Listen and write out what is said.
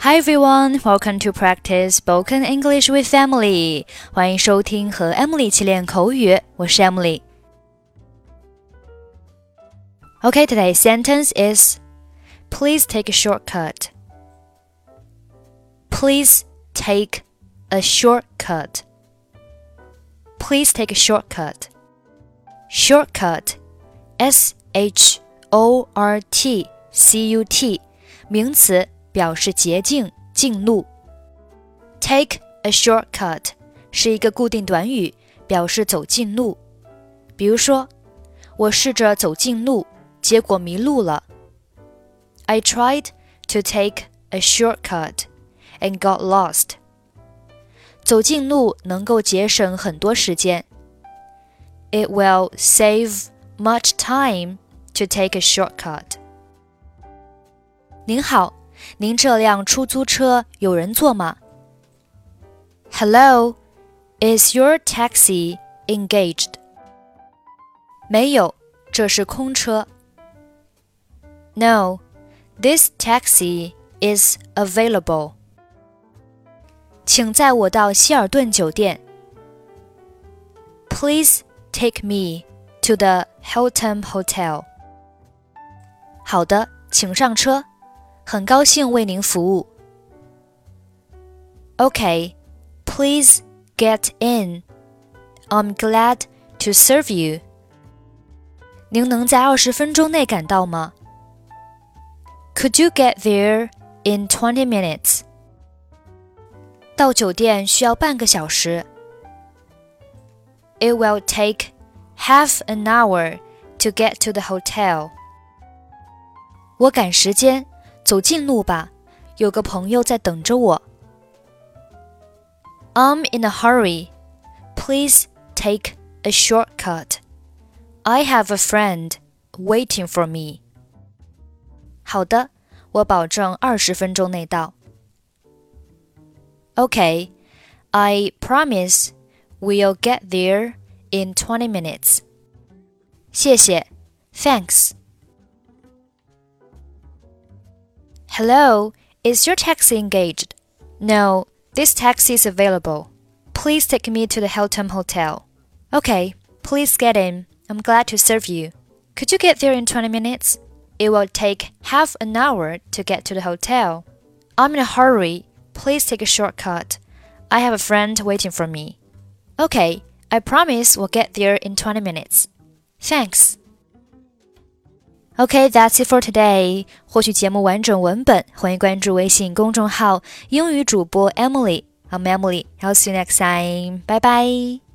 Hi everyone, welcome to practice spoken English with Emily. 欢迎收听和 Emily 一起练口语，我是 Emily。Okay, today's sentence is Please take a shortcut. Please take a shortcut. Please take a shortcut. Shortcut, S H O R T C U T，名词， 表示捷径、径路。Take a shortcut 是一个固定短语，表示走近路。比如说，我试着走近路，结果迷路了。I tried to take a shortcut and got lost. 走近路能够节省很多时间。It will save much time to take a shortcut. 您好， 您这辆出租车有人坐吗？Hello, is your taxi engaged? 没有，这是空车。No, this taxi is available. 请载我到希尔顿酒店。Please take me to the Hilton Hotel. 好的，请上车。 很高兴为您服务。Okay, please get in. I'm glad to serve you. 您能在二十分钟内赶到吗？Could you get there in twenty minutes? 到酒店需要半个小时。It will take half an hour to get to the hotel. 我赶时间， 走近路吧，有个朋友在等着我。I'm in a hurry. Please take a shortcut. I have a friend waiting for me. 好的，我保证二十分钟内到。Okay, I promise we'll get there in twenty minutes. 谢谢，Thanks. Hello, is your taxi engaged? No, this taxi is available. Please take me to the Hilton Hotel. Okay, please get in. I'm glad to serve you. Could you get there in 20 minutes? It will take half an hour to get to the hotel. I'm in a hurry. Please take a shortcut. I have a friend waiting for me. Okay, I promise we'll get there in 20 minutes. Thanks. Okay, that's it for today. 获取节目完整文本，欢迎关注微信公众号“英语主播 Emily”。I'm Emily. I'll see you next time. Bye bye.